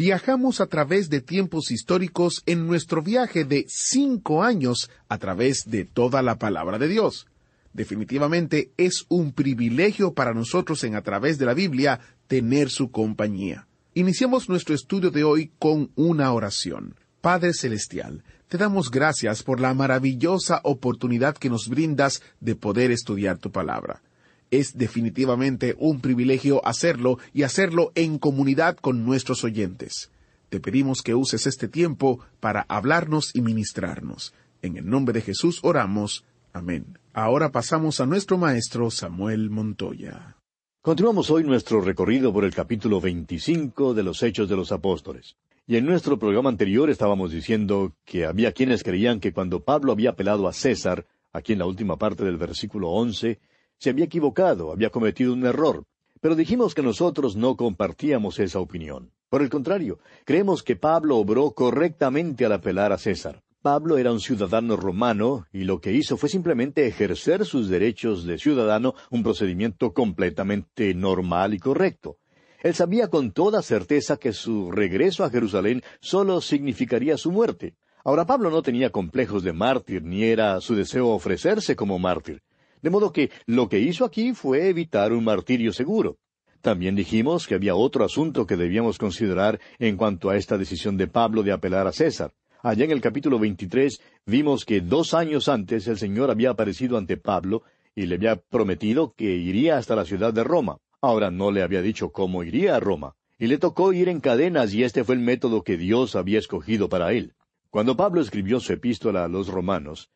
Viajamos a través de tiempos históricos en nuestro viaje de cinco años a través de toda la palabra de Dios. Definitivamente es un privilegio para nosotros en a través de la Biblia tener su compañía. Iniciamos nuestro estudio de hoy con una oración. Padre Celestial, te damos gracias por la maravillosa oportunidad que nos brindas de poder estudiar tu palabra. Es definitivamente un privilegio hacerlo y hacerlo en comunidad con nuestros oyentes. Te pedimos que uses este tiempo para hablarnos y ministrarnos. En el nombre de Jesús oramos. Amén. Ahora pasamos a nuestro maestro Samuel Montoya. Continuamos hoy nuestro recorrido por el capítulo 25 de los Hechos de los Apóstoles. Y en nuestro programa anterior estábamos diciendo que había quienes creían que cuando Pablo había apelado a César, aquí en la última parte del versículo 11, se había equivocado, había cometido un error. Pero dijimos que nosotros no compartíamos esa opinión. Por el contrario, creemos que Pablo obró correctamente al apelar a César. Pablo era un ciudadano romano y lo que hizo fue simplemente ejercer sus derechos de ciudadano, un procedimiento completamente normal y correcto. Él sabía con toda certeza que su regreso a Jerusalén solo significaría su muerte. Ahora Pablo no tenía complejos de mártir, ni era su deseo ofrecerse como mártir. De modo que lo que hizo aquí fue evitar un martirio seguro. También dijimos que había otro asunto que debíamos considerar en cuanto a esta decisión de Pablo de apelar a César. Allá en el capítulo 23 vimos que dos años antes el Señor había aparecido ante Pablo y le había prometido que iría hasta la ciudad de Roma. Ahora no le había dicho cómo iría a Roma. Y le tocó ir en cadenas y este fue el método que Dios había escogido para él. Cuando Pablo escribió su epístola a los romanos,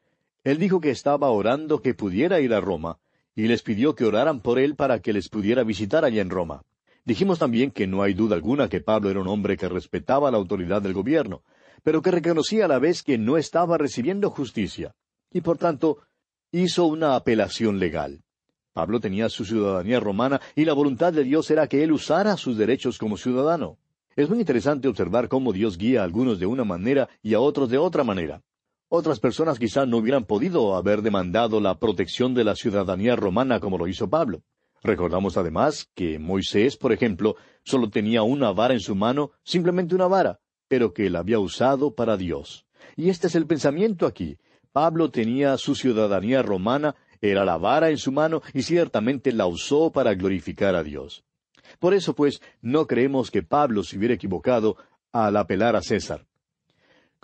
él dijo que estaba orando que pudiera ir a Roma, y les pidió que oraran por él para que les pudiera visitar allá en Roma. Dijimos también que no hay duda alguna que Pablo era un hombre que respetaba la autoridad del gobierno, pero que reconocía a la vez que no estaba recibiendo justicia, y por tanto hizo una apelación legal. Pablo tenía su ciudadanía romana y la voluntad de Dios era que él usara sus derechos como ciudadano. Es muy interesante observar cómo Dios guía a algunos de una manera y a otros de otra manera. Otras personas quizá no hubieran podido haber demandado la protección de la ciudadanía romana como lo hizo Pablo. Recordamos además que Moisés, por ejemplo, solo tenía una vara en su mano, simplemente una vara, pero que la había usado para Dios. Y este es el pensamiento aquí. Pablo tenía su ciudadanía romana, era la vara en su mano y ciertamente la usó para glorificar a Dios. Por eso, pues, no creemos que Pablo se hubiera equivocado al apelar a César.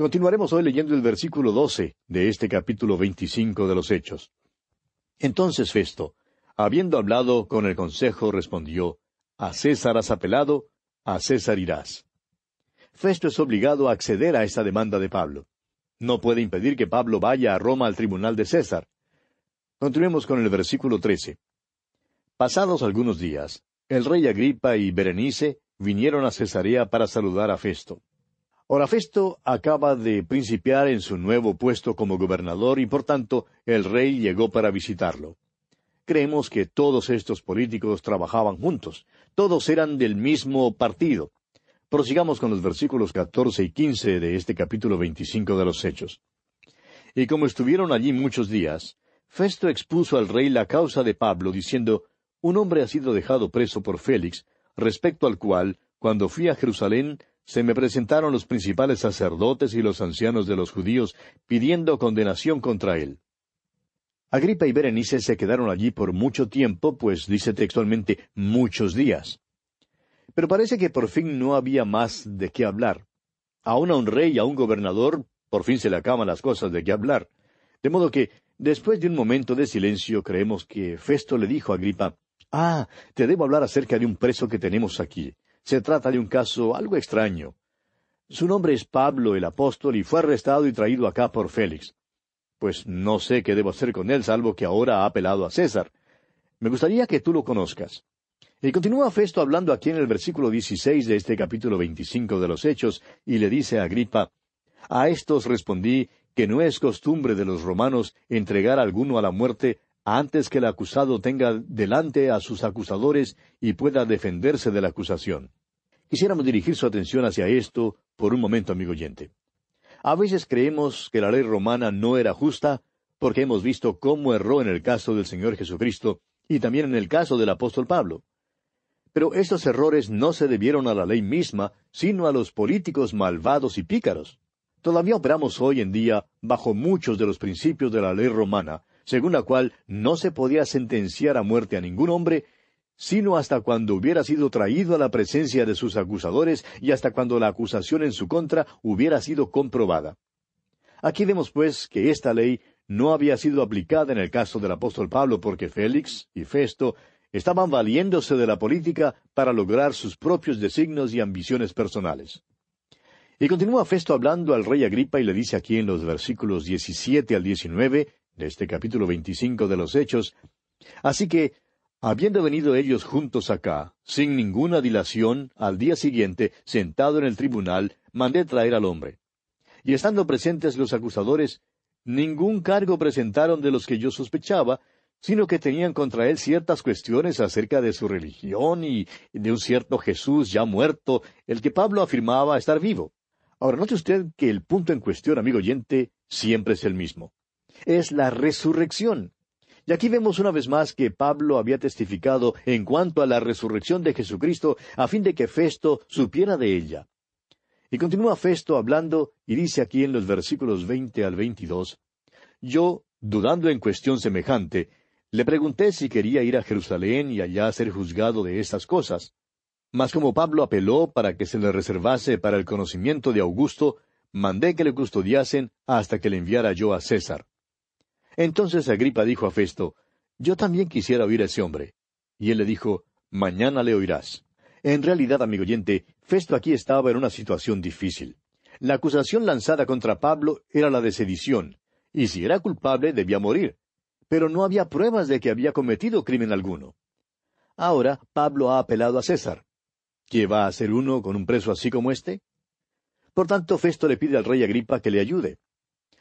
Continuaremos hoy leyendo el versículo doce de este capítulo veinticinco de los Hechos. Entonces Festo, habiendo hablado con el consejo, respondió, A César has apelado, a César irás. Festo es obligado a acceder a esta demanda de Pablo. No puede impedir que Pablo vaya a Roma al tribunal de César. Continuemos con el versículo 13. Pasados algunos días, el rey Agripa y Berenice vinieron a Cesarea para saludar a Festo. Ahora Festo acaba de principiar en su nuevo puesto como gobernador y por tanto el rey llegó para visitarlo. Creemos que todos estos políticos trabajaban juntos, todos eran del mismo partido. Prosigamos con los versículos catorce y quince de este capítulo veinticinco de los Hechos. Y como estuvieron allí muchos días, Festo expuso al rey la causa de Pablo, diciendo, Un hombre ha sido dejado preso por Félix, respecto al cual, cuando fui a Jerusalén, se me presentaron los principales sacerdotes y los ancianos de los judíos pidiendo condenación contra él. Agripa y Berenice se quedaron allí por mucho tiempo, pues dice textualmente muchos días. Pero parece que por fin no había más de qué hablar. Aún a un rey y a un gobernador por fin se le acaban las cosas de qué hablar. De modo que, después de un momento de silencio, creemos que Festo le dijo a Agripa, Ah, te debo hablar acerca de un preso que tenemos aquí. Se trata de un caso algo extraño. Su nombre es Pablo el apóstol y fue arrestado y traído acá por Félix. Pues no sé qué debo hacer con él, salvo que ahora ha apelado a César. Me gustaría que tú lo conozcas. Y continúa Festo hablando aquí en el versículo 16 de este capítulo 25 de los Hechos, y le dice a Agripa, A estos respondí que no es costumbre de los romanos entregar a alguno a la muerte antes que el acusado tenga delante a sus acusadores y pueda defenderse de la acusación. Quisiéramos dirigir su atención hacia esto por un momento, amigo oyente. A veces creemos que la ley romana no era justa porque hemos visto cómo erró en el caso del Señor Jesucristo y también en el caso del apóstol Pablo. Pero estos errores no se debieron a la ley misma, sino a los políticos malvados y pícaros. Todavía operamos hoy en día bajo muchos de los principios de la ley romana, según la cual no se podía sentenciar a muerte a ningún hombre, sino hasta cuando hubiera sido traído a la presencia de sus acusadores y hasta cuando la acusación en su contra hubiera sido comprobada. Aquí vemos, pues, que esta ley no había sido aplicada en el caso del apóstol Pablo porque Félix y Festo estaban valiéndose de la política para lograr sus propios designios y ambiciones personales. Y continúa Festo hablando al rey Agripa y le dice aquí en los versículos 17 al 19 este capítulo 25 de los Hechos, Así que, habiendo venido ellos juntos acá, sin ninguna dilación, al día siguiente, sentado en el tribunal, mandé traer al hombre. Y estando presentes los acusadores, ningún cargo presentaron de los que yo sospechaba, sino que tenían contra él ciertas cuestiones acerca de su religión y de un cierto Jesús ya muerto, el que Pablo afirmaba estar vivo. Ahora, note usted que el punto en cuestión, amigo oyente, siempre es el mismo. Es la resurrección. Y aquí vemos una vez más que Pablo había testificado en cuanto a la resurrección de Jesucristo a fin de que Festo supiera de ella. Y continúa Festo hablando y dice aquí en los versículos veinte al veintidós, Yo, dudando en cuestión semejante, le pregunté si quería ir a Jerusalén y allá ser juzgado de estas cosas. Mas como Pablo apeló para que se le reservase para el conocimiento de Augusto, mandé que le custodiasen hasta que le enviara yo a César. Entonces Agripa dijo a Festo, Yo también quisiera oír a ese hombre. Y él le dijo, Mañana le oirás. En realidad, amigo oyente, Festo aquí estaba en una situación difícil. La acusación lanzada contra Pablo era la de sedición, y si era culpable debía morir pero no había pruebas de que había cometido crimen alguno. Ahora Pablo ha apelado a César. ¿Qué va a hacer uno con un preso así como este? Por tanto, Festo le pide al rey Agripa que le ayude.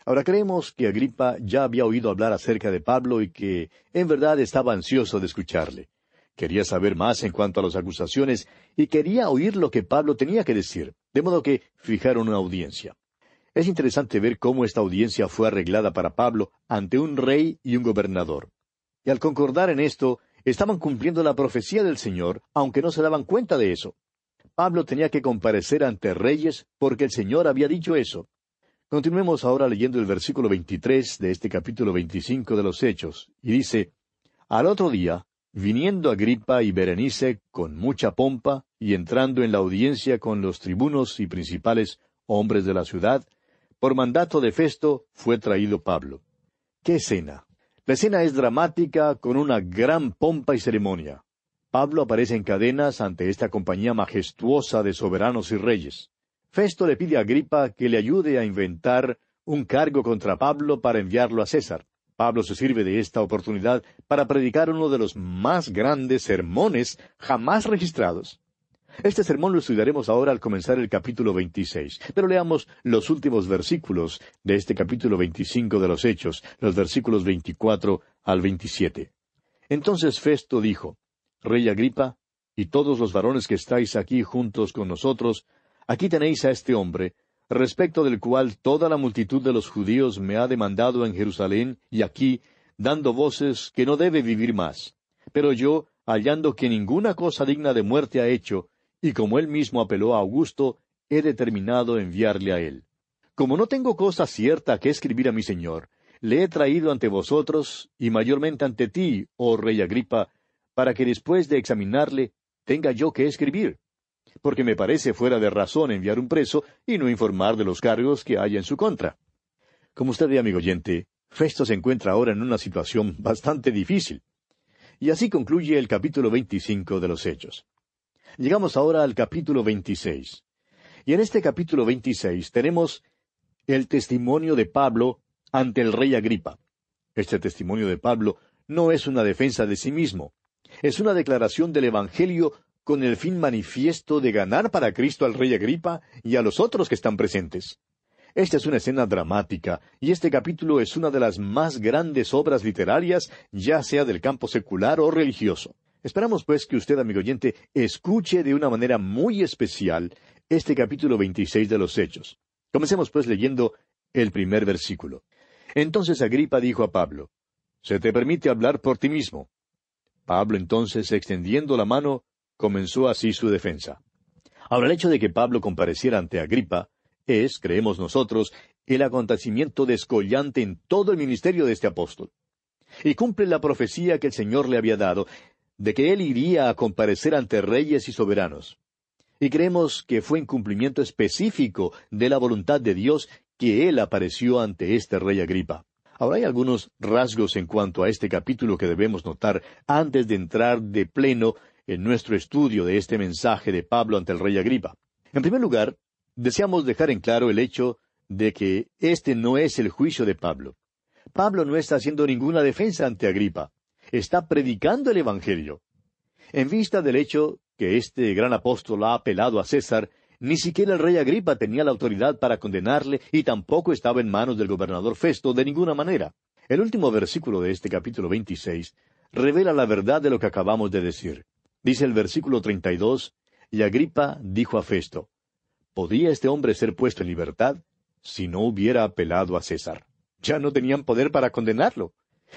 Ahora creemos que Agripa ya había oído hablar acerca de Pablo y que en verdad estaba ansioso de escucharle. Quería saber más en cuanto a las acusaciones y quería oír lo que Pablo tenía que decir, de modo que fijaron una audiencia. Es interesante ver cómo esta audiencia fue arreglada para Pablo ante un rey y un gobernador. Y al concordar en esto, estaban cumpliendo la profecía del Señor, aunque no se daban cuenta de eso. Pablo tenía que comparecer ante reyes porque el Señor había dicho eso. Continuemos ahora leyendo el versículo 23 de este capítulo 25 de los Hechos, y dice, Al otro día, viniendo Agripa y Berenice con mucha pompa, y entrando en la audiencia con los tribunos y principales hombres de la ciudad, por mandato de Festo fue traído Pablo. ¿Qué escena? La escena es dramática con una gran pompa y ceremonia. Pablo aparece en cadenas ante esta compañía majestuosa de soberanos y reyes. Festo le pide a Agripa que le ayude a inventar un cargo contra Pablo para enviarlo a César. Pablo se sirve de esta oportunidad para predicar uno de los más grandes sermones jamás registrados. Este sermón lo estudiaremos ahora al comenzar el capítulo 26, pero leamos los últimos versículos de este capítulo 25 de los Hechos, los versículos 24 al 27. Entonces Festo dijo, Rey Agripa, y todos los varones que estáis aquí juntos con nosotros, aquí tenéis a este hombre, respecto del cual toda la multitud de los judíos me ha demandado en Jerusalén y aquí, dando voces que no debe vivir más. Pero yo, hallando que ninguna cosa digna de muerte ha hecho, y como él mismo apeló a Augusto, he determinado enviarle a él. Como no tengo cosa cierta que escribir a mi señor, le he traído ante vosotros, y mayormente ante ti, oh rey Agripa, para que después de examinarle tenga yo que escribir. Porque me parece fuera de razón enviar un preso y no informar de los cargos que haya en su contra. Como usted ve, amigo oyente, Festo se encuentra ahora en una situación bastante difícil. Y así concluye el capítulo veinticinco de los Hechos. Llegamos ahora al capítulo veintiséis. Y en este capítulo veintiséis tenemos el testimonio de Pablo ante el rey Agripa. Este testimonio de Pablo no es una defensa de sí mismo, es una declaración del Evangelio con el fin manifiesto de ganar para Cristo al rey Agripa y a los otros que están presentes. Esta es una escena dramática, y este capítulo es una de las más grandes obras literarias, ya sea del campo secular o religioso. Esperamos, pues, que usted, amigo oyente, escuche de una manera muy especial este capítulo 26 de los Hechos. Comencemos, pues, leyendo el primer versículo. Entonces Agripa dijo a Pablo, Se te permite hablar por ti mismo. Pablo entonces, extendiendo la mano, comenzó así su defensa. Ahora, el hecho de que Pablo compareciera ante Agripa es, creemos nosotros, el acontecimiento descollante en todo el ministerio de este apóstol. Y cumple la profecía que el Señor le había dado, de que él iría a comparecer ante reyes y soberanos. Y creemos que fue en cumplimiento específico de la voluntad de Dios que él apareció ante este rey Agripa. Ahora hay algunos rasgos en cuanto a este capítulo que debemos notar antes de entrar de pleno en nuestro estudio de este mensaje de Pablo ante el rey Agripa. En primer lugar, deseamos dejar en claro el hecho de que este no es el juicio de Pablo. Pablo no está haciendo ninguna defensa ante Agripa. Está predicando el Evangelio. En vista del hecho que este gran apóstol ha apelado a César, ni siquiera el rey Agripa tenía la autoridad para condenarle y tampoco estaba en manos del gobernador Festo de ninguna manera. El último versículo de este capítulo 26 revela la verdad de lo que acabamos de decir. Dice el versículo 32, y Agripa dijo a Festo, ¿podía este hombre ser puesto en libertad si no hubiera apelado a César? Ya no tenían poder para condenarlo.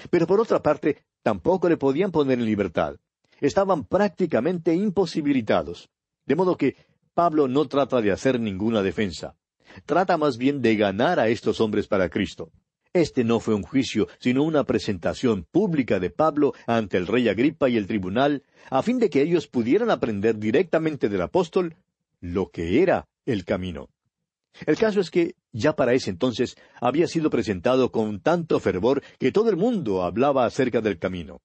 Pero por otra parte, tampoco le podían poner en libertad. Estaban prácticamente imposibilitados. De modo que Pablo no trata de hacer ninguna defensa. Trata más bien de ganar a estos hombres para Cristo. Este no fue un juicio, sino una presentación pública de Pablo ante el rey Agripa y el tribunal, a fin de que ellos pudieran aprender directamente del apóstol lo que era el camino. El caso es que ya para ese entonces había sido presentado con tanto fervor que todo el mundo hablaba acerca del camino.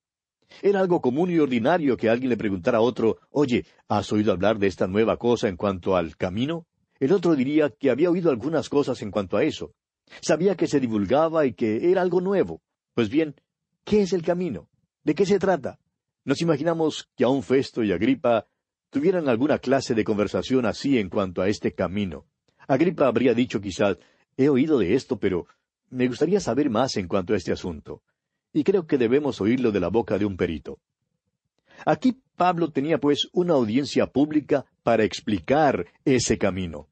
Era algo común y ordinario que alguien le preguntara a otro, oye, ¿has oído hablar de esta nueva cosa en cuanto al camino? El otro diría que había oído algunas cosas en cuanto a eso. Sabía que se divulgaba y que era algo nuevo. Pues bien, ¿qué es el camino? ¿De qué se trata? Nos imaginamos que aun Festo y Agripa tuvieran alguna clase de conversación así en cuanto a este camino. Agripa habría dicho quizás, he oído de esto, pero me gustaría saber más en cuanto a este asunto y creo que debemos oírlo de la boca de un perito. Aquí Pablo tenía pues una audiencia pública para explicar ese camino.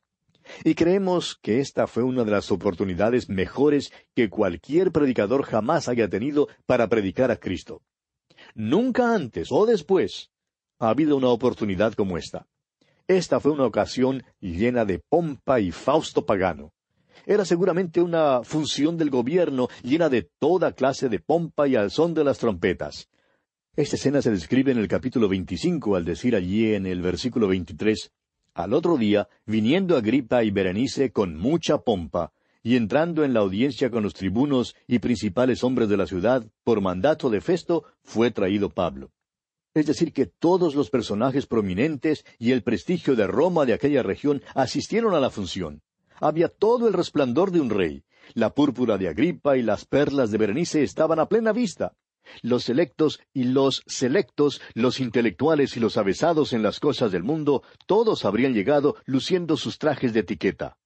Y creemos que esta fue una de las oportunidades mejores que cualquier predicador jamás haya tenido para predicar a Cristo. Nunca antes o después ha habido una oportunidad como esta. Esta fue una ocasión llena de pompa y fausto pagano. Era seguramente una función del gobierno llena de toda clase de pompa y al son de las trompetas. Esta escena se describe en el capítulo 25 al decir allí en el versículo 23, Al otro día, viniendo Agripa y Berenice con mucha pompa, y entrando en la audiencia con los tribunos y principales hombres de la ciudad, por mandato de Festo, fue traído Pablo. Es decir, que todos los personajes prominentes y el prestigio de Roma de aquella región asistieron a la función. Había todo el resplandor de un rey. La púrpura de Agripa y las perlas de Berenice estaban a plena vista. Los selectos y los selectos, los intelectuales y los avesados en las cosas del mundo, todos habrían llegado luciendo sus trajes de etiqueta.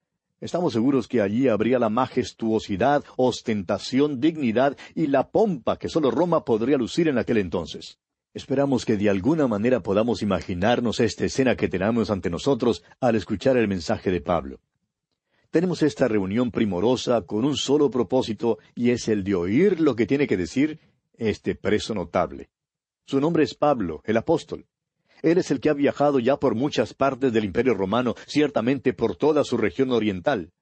Estamos seguros que allí habría la majestuosidad, ostentación, dignidad y la pompa que sólo Roma podría lucir en aquel entonces. Esperamos que de alguna manera podamos imaginarnos esta escena que tenemos ante nosotros al escuchar el mensaje de Pablo. Tenemos esta reunión primorosa con un solo propósito y es el de oír lo que tiene que decir este preso notable. Su nombre es Pablo, el apóstol. Él es el que ha viajado ya por muchas partes del Imperio romano, ciertamente por toda su región oriental.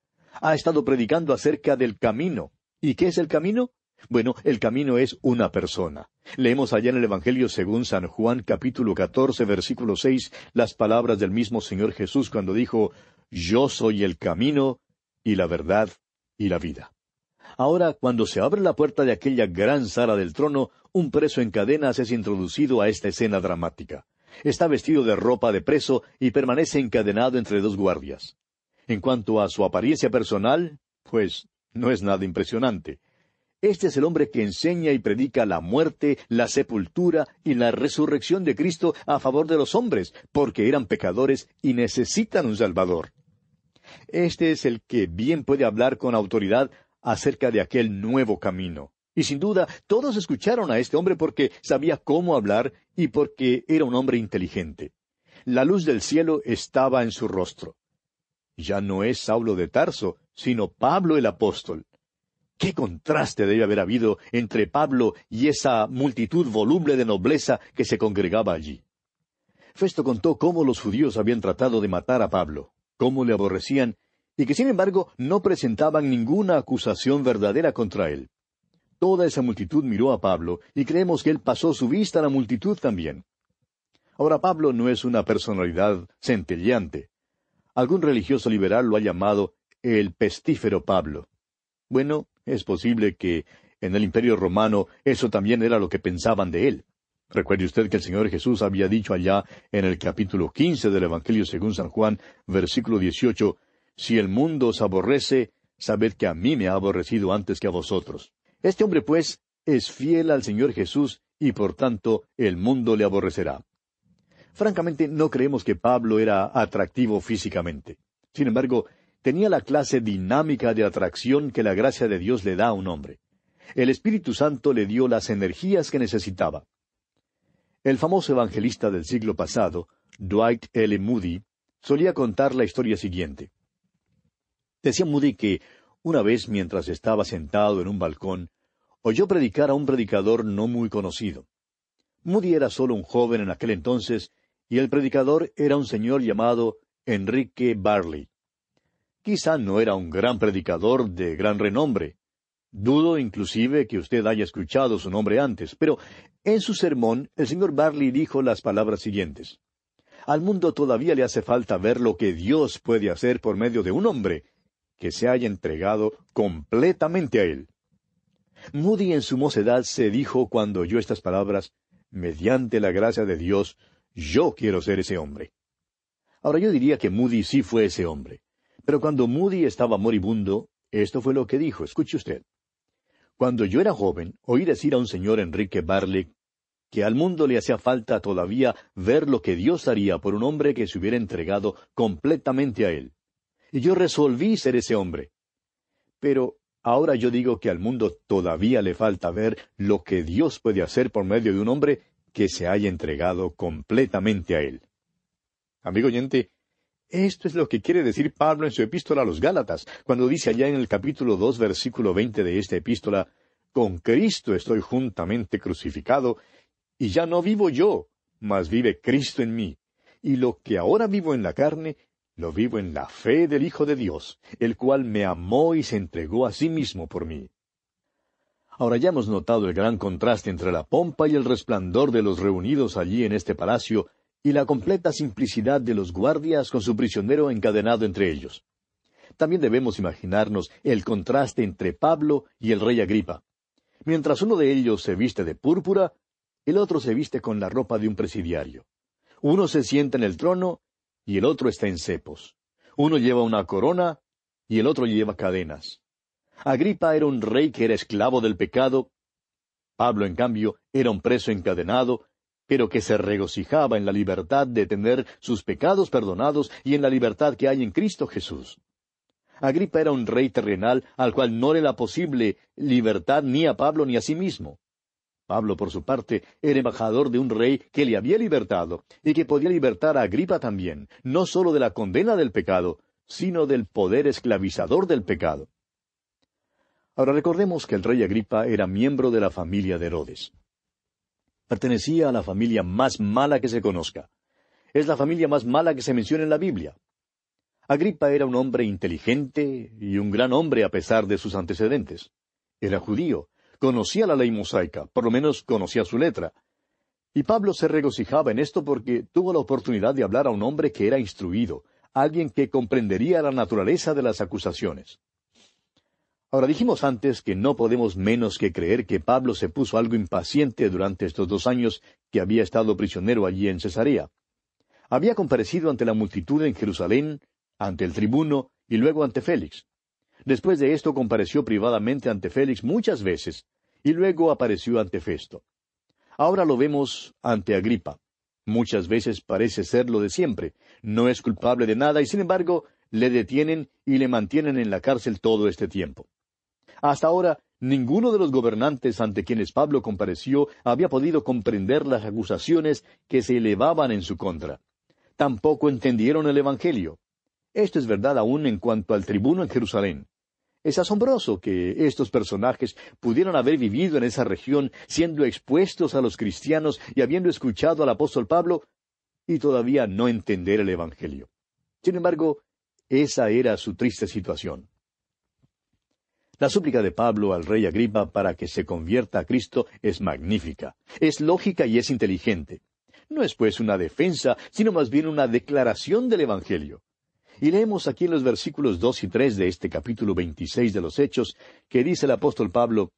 Ha estado predicando acerca del camino. ¿Y qué es el camino? Bueno, el camino es una persona. Leemos allá en el Evangelio según San Juan capítulo catorce versículo seis las palabras del mismo Señor Jesús cuando dijo Yo soy el camino y la verdad y la vida. Ahora, cuando se abre la puerta de aquella gran sala del trono, un preso en cadenas es introducido a esta escena dramática. Está vestido de ropa de preso y permanece encadenado entre dos guardias. En cuanto a su apariencia personal, pues no es nada impresionante. Este es el hombre que enseña y predica la muerte, la sepultura y la resurrección de Cristo a favor de los hombres, porque eran pecadores y necesitan un Salvador. Este es el que bien puede hablar con autoridad acerca de aquel nuevo camino. Y sin duda todos escucharon a este hombre porque sabía cómo hablar y porque era un hombre inteligente. La luz del cielo estaba en su rostro. Ya no es Saulo de Tarso, sino Pablo el apóstol. Qué contraste debe haber habido entre Pablo y esa multitud voluble de nobleza que se congregaba allí. Festo contó cómo los judíos habían tratado de matar a Pablo, cómo le aborrecían y que sin embargo no presentaban ninguna acusación verdadera contra él. Toda esa multitud miró a Pablo y creemos que él pasó su vista a la multitud también. Ahora Pablo no es una personalidad centelleante. Algún religioso liberal lo ha llamado el pestífero Pablo. Bueno, es posible que en el imperio romano eso también era lo que pensaban de él. Recuerde usted que el Señor Jesús había dicho allá en el capítulo quince del Evangelio según San Juan, versículo dieciocho, si el mundo os aborrece, sabed que a mí me ha aborrecido antes que a vosotros. Este hombre, pues, es fiel al Señor Jesús y por tanto el mundo le aborrecerá. Francamente, no creemos que Pablo era atractivo físicamente. Sin embargo, tenía la clase dinámica de atracción que la gracia de Dios le da a un hombre. El Espíritu Santo le dio las energías que necesitaba. El famoso evangelista del siglo pasado, Dwight L. Moody, solía contar la historia siguiente. Decía Moody que una vez mientras estaba sentado en un balcón, oyó predicar a un predicador no muy conocido. Moody era solo un joven en aquel entonces, y el predicador era un señor llamado Enrique Barley. Quizá no era un gran predicador de gran renombre. Dudo inclusive que usted haya escuchado su nombre antes, pero en su sermón el señor Barley dijo las palabras siguientes. Al mundo todavía le hace falta ver lo que Dios puede hacer por medio de un hombre que se haya entregado completamente a Él. Moody en su mocedad se dijo cuando oyó estas palabras, mediante la gracia de Dios, yo quiero ser ese hombre. Ahora yo diría que Moody sí fue ese hombre. Pero cuando Moody estaba moribundo, esto fue lo que dijo, escuche usted. Cuando yo era joven, oí decir a un señor Enrique Barley que al mundo le hacía falta todavía ver lo que Dios haría por un hombre que se hubiera entregado completamente a él y yo resolví ser ese hombre. Pero ahora yo digo que al mundo todavía le falta ver lo que Dios puede hacer por medio de un hombre que se haya entregado completamente a Él. Amigo oyente, esto es lo que quiere decir Pablo en su epístola a los Gálatas, cuando dice allá en el capítulo dos, versículo veinte de esta epístola, Con Cristo estoy juntamente crucificado, y ya no vivo yo, mas vive Cristo en mí. Y lo que ahora vivo en la carne, lo vivo en la fe del Hijo de Dios, el cual me amó y se entregó a sí mismo por mí. Ahora ya hemos notado el gran contraste entre la pompa y el resplandor de los reunidos allí en este palacio y la completa simplicidad de los guardias con su prisionero encadenado entre ellos. También debemos imaginarnos el contraste entre Pablo y el rey Agripa. Mientras uno de ellos se viste de púrpura, el otro se viste con la ropa de un presidiario. Uno se sienta en el trono y el otro está en cepos. Uno lleva una corona y el otro lleva cadenas. Agripa era un rey que era esclavo del pecado. Pablo, en cambio, era un preso encadenado, pero que se regocijaba en la libertad de tener sus pecados perdonados y en la libertad que hay en Cristo Jesús. Agripa era un rey terrenal al cual no era posible libertad ni a Pablo ni a sí mismo. Pablo, por su parte, era embajador de un rey que le había libertado y que podía libertar a Agripa también, no sólo de la condena del pecado, sino del poder esclavizador del pecado. Ahora recordemos que el rey Agripa era miembro de la familia de Herodes. Pertenecía a la familia más mala que se conozca. Es la familia más mala que se menciona en la Biblia. Agripa era un hombre inteligente y un gran hombre a pesar de sus antecedentes. Era judío, conocía la ley mosaica, por lo menos conocía su letra. Y Pablo se regocijaba en esto porque tuvo la oportunidad de hablar a un hombre que era instruido, alguien que comprendería la naturaleza de las acusaciones. Ahora dijimos antes que no podemos menos que creer que Pablo se puso algo impaciente durante estos dos años que había estado prisionero allí en Cesarea. Había comparecido ante la multitud en Jerusalén, ante el tribuno y luego ante Félix. Después de esto compareció privadamente ante Félix muchas veces, y luego apareció ante Festo. Ahora lo vemos ante Agripa. Muchas veces parece ser lo de siempre. No es culpable de nada y sin embargo le detienen y le mantienen en la cárcel todo este tiempo. Hasta ahora, ninguno de los gobernantes ante quienes Pablo compareció había podido comprender las acusaciones que se elevaban en su contra. Tampoco entendieron el Evangelio. Esto es verdad aún en cuanto al tribuno en Jerusalén. Es asombroso que estos personajes pudieran haber vivido en esa región siendo expuestos a los cristianos y habiendo escuchado al apóstol Pablo y todavía no entender el Evangelio. Sin embargo, esa era su triste situación. La súplica de Pablo al rey Agripa para que se convierta a Cristo es magnífica, es lógica y es inteligente. No es pues una defensa, sino más bien una declaración del Evangelio. Y leemos aquí en los versículos dos y tres de este capítulo veintiséis de los Hechos, que dice el apóstol Pablo,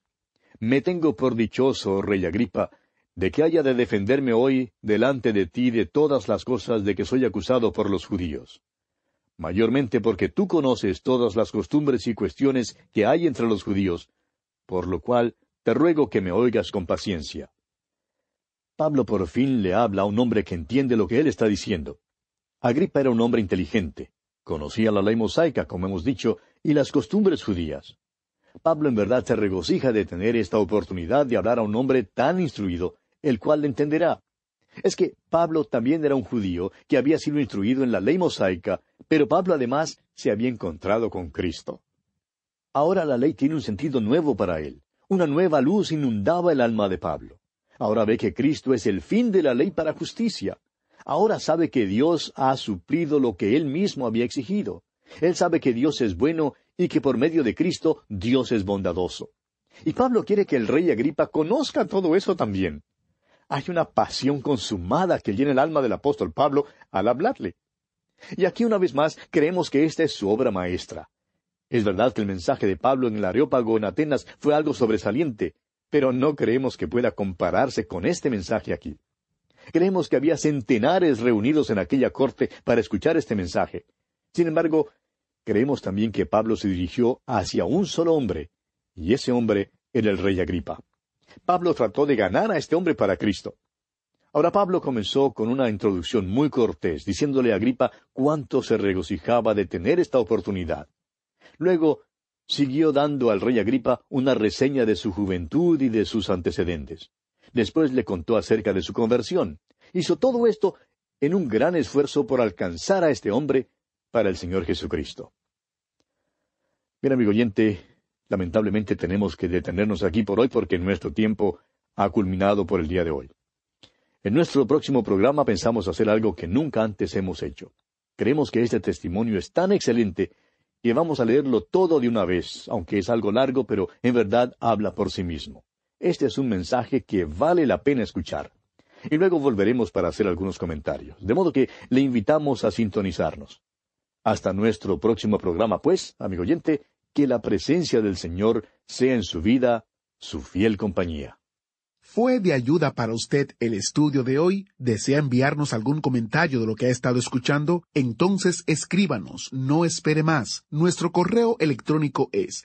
Me tengo por dichoso, rey Agripa, de que haya de defenderme hoy delante de ti de todas las cosas de que soy acusado por los judíos. Mayormente porque tú conoces todas las costumbres y cuestiones que hay entre los judíos, por lo cual te ruego que me oigas con paciencia. Pablo por fin le habla a un hombre que entiende lo que él está diciendo. Agripa era un hombre inteligente. Conocía la ley mosaica, como hemos dicho, y las costumbres judías. Pablo en verdad se regocija de tener esta oportunidad de hablar a un hombre tan instruido, el cual le entenderá. Es que Pablo también era un judío que había sido instruido en la ley mosaica, pero Pablo además se había encontrado con Cristo. Ahora la ley tiene un sentido nuevo para él. Una nueva luz inundaba el alma de Pablo. Ahora ve que Cristo es el fin de la ley para justicia. Ahora sabe que Dios ha suplido lo que él mismo había exigido. Él sabe que Dios es bueno y que por medio de Cristo Dios es bondadoso. Y Pablo quiere que el rey Agripa conozca todo eso también. Hay una pasión consumada que llena el alma del apóstol Pablo al hablarle. Y aquí una vez más creemos que esta es su obra maestra. Es verdad que el mensaje de Pablo en el Areópago en Atenas fue algo sobresaliente, pero no creemos que pueda compararse con este mensaje aquí. Creemos que había centenares reunidos en aquella corte para escuchar este mensaje. Sin embargo, creemos también que Pablo se dirigió hacia un solo hombre, y ese hombre era el rey Agripa. Pablo trató de ganar a este hombre para Cristo. Ahora Pablo comenzó con una introducción muy cortés, diciéndole a Agripa cuánto se regocijaba de tener esta oportunidad. Luego siguió dando al rey Agripa una reseña de su juventud y de sus antecedentes. Después le contó acerca de su conversión. Hizo todo esto en un gran esfuerzo por alcanzar a este hombre para el Señor Jesucristo. Bien, amigo oyente, lamentablemente tenemos que detenernos aquí por hoy porque nuestro tiempo ha culminado por el día de hoy. En nuestro próximo programa pensamos hacer algo que nunca antes hemos hecho. Creemos que este testimonio es tan excelente que vamos a leerlo todo de una vez, aunque es algo largo, pero en verdad habla por sí mismo. Este es un mensaje que vale la pena escuchar. Y luego volveremos para hacer algunos comentarios. De modo que le invitamos a sintonizarnos. Hasta nuestro próximo programa, pues, amigo oyente, que la presencia del Señor sea en su vida su fiel compañía. ¿Fue de ayuda para usted el estudio de hoy? ¿Desea enviarnos algún comentario de lo que ha estado escuchando? Entonces escríbanos, no espere más. Nuestro correo electrónico es